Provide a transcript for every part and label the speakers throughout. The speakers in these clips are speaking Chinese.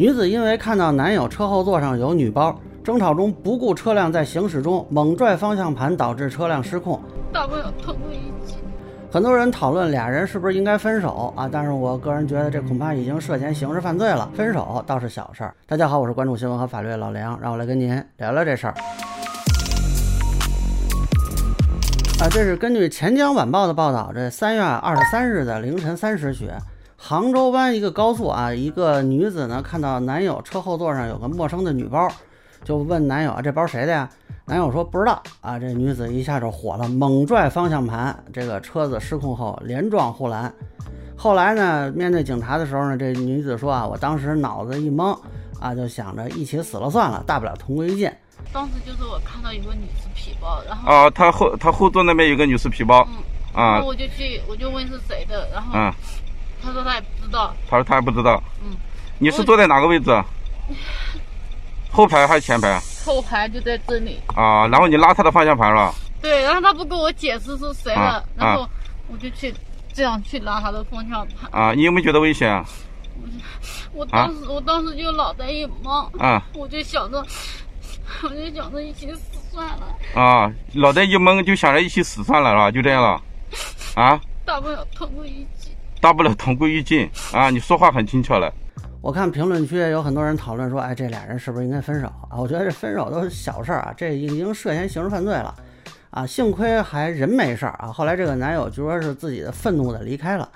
Speaker 1: 女子因为看到男友车后座上有女包，争吵中不顾车辆在行驶中，猛拽方向盘，导致车辆失控。
Speaker 2: 大不了同归于尽。
Speaker 1: 很多人讨论俩人是不是应该分手啊？但是我个人觉得这恐怕已经涉嫌刑事犯罪了，分手倒是小事儿。大家好，我是关注新闻和法律的老梁，让我来跟您聊聊这事儿。啊，这是根据钱江晚报的报道，这三月二十三日的凌晨三时许，杭州湾一个高速啊，一个女子呢看到男友车后座上有个陌生的女包，就问男友啊，这包谁的呀？男友说不知道啊，这女子一下就火了，猛拽方向盘，这个车子失控后连撞护栏。后来呢，面对警察的时候呢，这女子说啊，我当时脑子一懵啊，就想着一起死了算了，大不了同归于尽。
Speaker 2: 当时就是我看到一个女士皮包，然后
Speaker 3: 啊，他后他后座那边有个女士皮包，
Speaker 2: 嗯，然
Speaker 3: 啊
Speaker 2: 后我就去，我就问是谁的，然后
Speaker 3: 嗯，
Speaker 2: 他说他也不知道，
Speaker 3: 他说他也不知道，
Speaker 2: 嗯，
Speaker 3: 你是坐在哪个位置？后排还是前排？
Speaker 2: 后排就在这里，
Speaker 3: 啊，然后你拉他的方向盘了，
Speaker 2: 对，然后他不跟我解释是谁
Speaker 3: 啊
Speaker 2: 的，然后我就去这样去拉他的方向盘，
Speaker 3: 啊，你有没有觉得危险啊？
Speaker 2: 我当时、我当时就脑袋一懵，
Speaker 3: 啊。
Speaker 2: 我就想着，我就想着一起死算了，
Speaker 3: 啊，脑袋一懵就想着一起死算了，是吧？就这样了，啊，
Speaker 2: 大不了同归于尽。
Speaker 3: 大不了同归于尽啊！你说话很轻巧了，
Speaker 1: 我看评论区有很多人讨论说，哎，这俩人是不是应该分手啊？我觉得这分手都是小事儿啊，这已经涉嫌刑事犯罪了啊！幸亏还人没事儿啊。后来这个男友就说是自己的愤怒的离开了。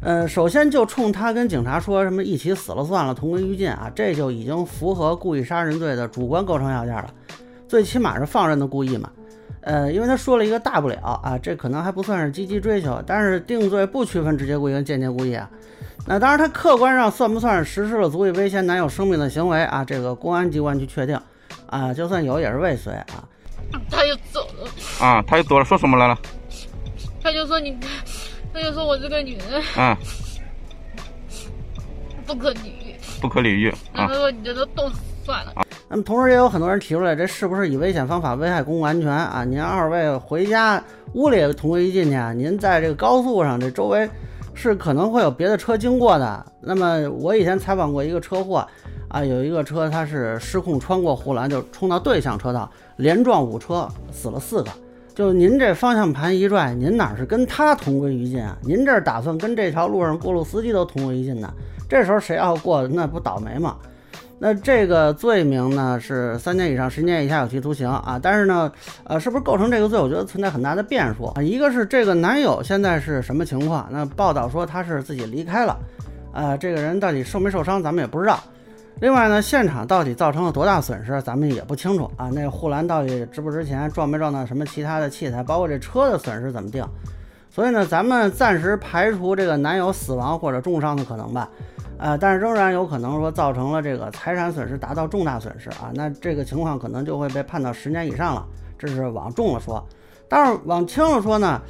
Speaker 1: 呃，首先就冲他跟警察说什么一起死了算了，同归于尽啊，这就已经符合故意杀人罪的主观构成要件了，最起码是放任的故意嘛。呃，因为他说了一个大不了啊，这可能还不算是积极追求，但是定罪不区分直接故意跟间接故意啊。那当然，他客观上算不算是实施了足以威胁男友生命的行为啊？这个公安机关去确定啊，就算有也是未遂啊。
Speaker 2: 他就走了，
Speaker 3: 啊，他又走了，说什么来了？
Speaker 2: 他就说你，他就说我这个女人
Speaker 3: 啊，
Speaker 2: 不可理喻，
Speaker 3: 不可理喻啊
Speaker 2: 然后他说你这都冻死算了。
Speaker 1: 那么同时也有很多人提出来，这是不是以危险方法危害公共安全啊？您二位回家屋里也同归于尽去啊？您在这个高速上，这周围是可能会有别的车经过的。那么我以前采访过一个车祸啊，有一个车它是失控穿过护栏，就冲到对向车道，连撞五车，死了四个。就您这方向盘一拽，您哪是跟他同归于尽啊？您这打算跟这条路上过路司机都同归于尽呢？这时候谁要过，那不倒霉吗？那这个罪名呢是三年以上十年以下有期徒刑啊，但是呢，呃，是不是构成这个罪？我觉得存在很大的变数啊。一个是这个男友现在是什么情况？那报道说他是自己离开了，呃，这个人到底受没受伤咱们也不知道。另外呢，现场到底造成了多大损失，咱们也不清楚啊。那护栏到底值不值钱，撞没撞到什么其他的器材，包括这车的损失怎么定？所以呢，咱们暂时排除这个男友死亡或者重伤的可能吧。呃，但是仍然有可能说造成了这个财产损失达到重大损失啊，那这个情况可能就会被判到十年以上了，这是往重了说。但是往轻了说呢，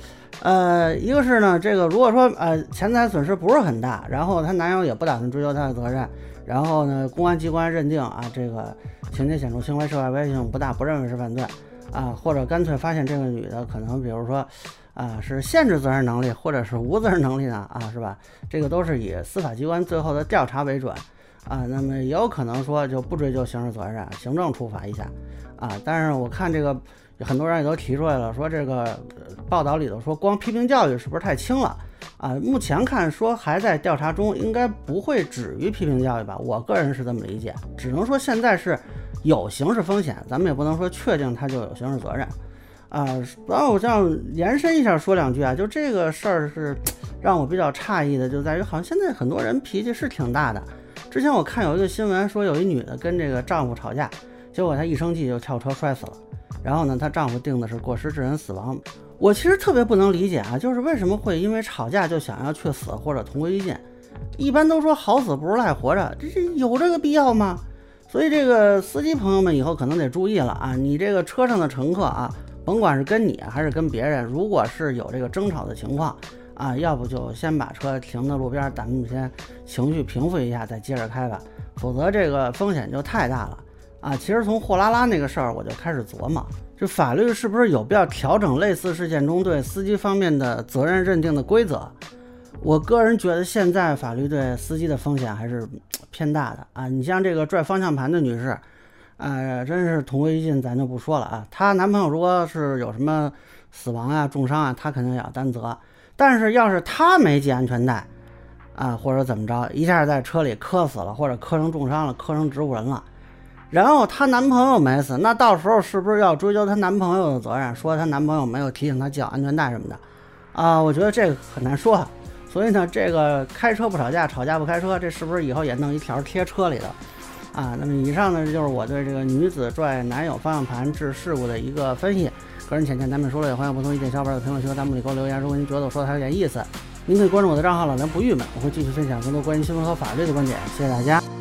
Speaker 1: 呃，一个是呢，这个如果说呃钱财损失不是很大，然后她男友也不打算追究她的责任，然后呢，公安机关认定啊这个情节显著轻微，涉外危险性不大，不认为是犯罪啊，或者干脆发现这个女的可能比如说。啊，是限制责任能力，或者是无责任能力呢？啊，是吧？这个都是以司法机关最后的调查为准啊。那么也有可能说就不追究刑事责任，行政处罚一下啊。但是我看这个很多人也都提出来了，说这个报道里头说光批评教育是不是太轻了啊？目前看说还在调查中，应该不会止于批评教育吧？我个人是这么理解，只能说现在是有刑事风险，咱们也不能说确定他就有刑事责任。啊，然后我这样延伸一下说两句啊，就这个事儿是让我比较诧异的，就在于好像现在很多人脾气是挺大的。之前我看有一个新闻说，有一女的跟这个丈夫吵架，结果她一生气就跳车摔死了。然后呢，她丈夫定的是过失致人死亡。我其实特别不能理解啊，就是为什么会因为吵架就想要去死或者同归于尽？一般都说好死不如赖活着，这这有这个必要吗？所以这个司机朋友们以后可能得注意了啊，你这个车上的乘客啊。甭管是跟你还是跟别人，如果是有这个争吵的情况啊，要不就先把车停在路边，咱们先情绪平复一下，再接着开吧。否则这个风险就太大了啊！其实从货拉拉那个事儿，我就开始琢磨，这法律是不是有必要调整类似事件中对司机方面的责任认定的规则我个人觉得现在法律对司机的风险还是偏大的啊。你像这个拽方向盘的女士，呃，真是同归于尽，咱就不说了啊。她男朋友如果是有什么死亡啊、重伤啊，她肯定也要担责。但是要是她没系安全带啊，或者怎么着，一下在车里磕死了，或者磕成重伤了，磕成植物人了，然后她男朋友没死，那到时候是不是要追究她男朋友的责任？说她男朋友没有提醒她系好安全带什么的啊？我觉得这个很难说。所以呢，这个开车不吵架，吵架不开车，这是不是以后也弄一条贴车里头啊？那么以上呢，就是我对这个女子拽男友方向盘致事故的一个分析。个人浅见难免说了，也欢迎不同意见小伙伴在评论区和弹幕里给我留言。如果您觉得我说的还有点意思，您可以关注我的账号老梁不郁闷，我会继续分享更多关于新闻和法律的观点。谢谢大家。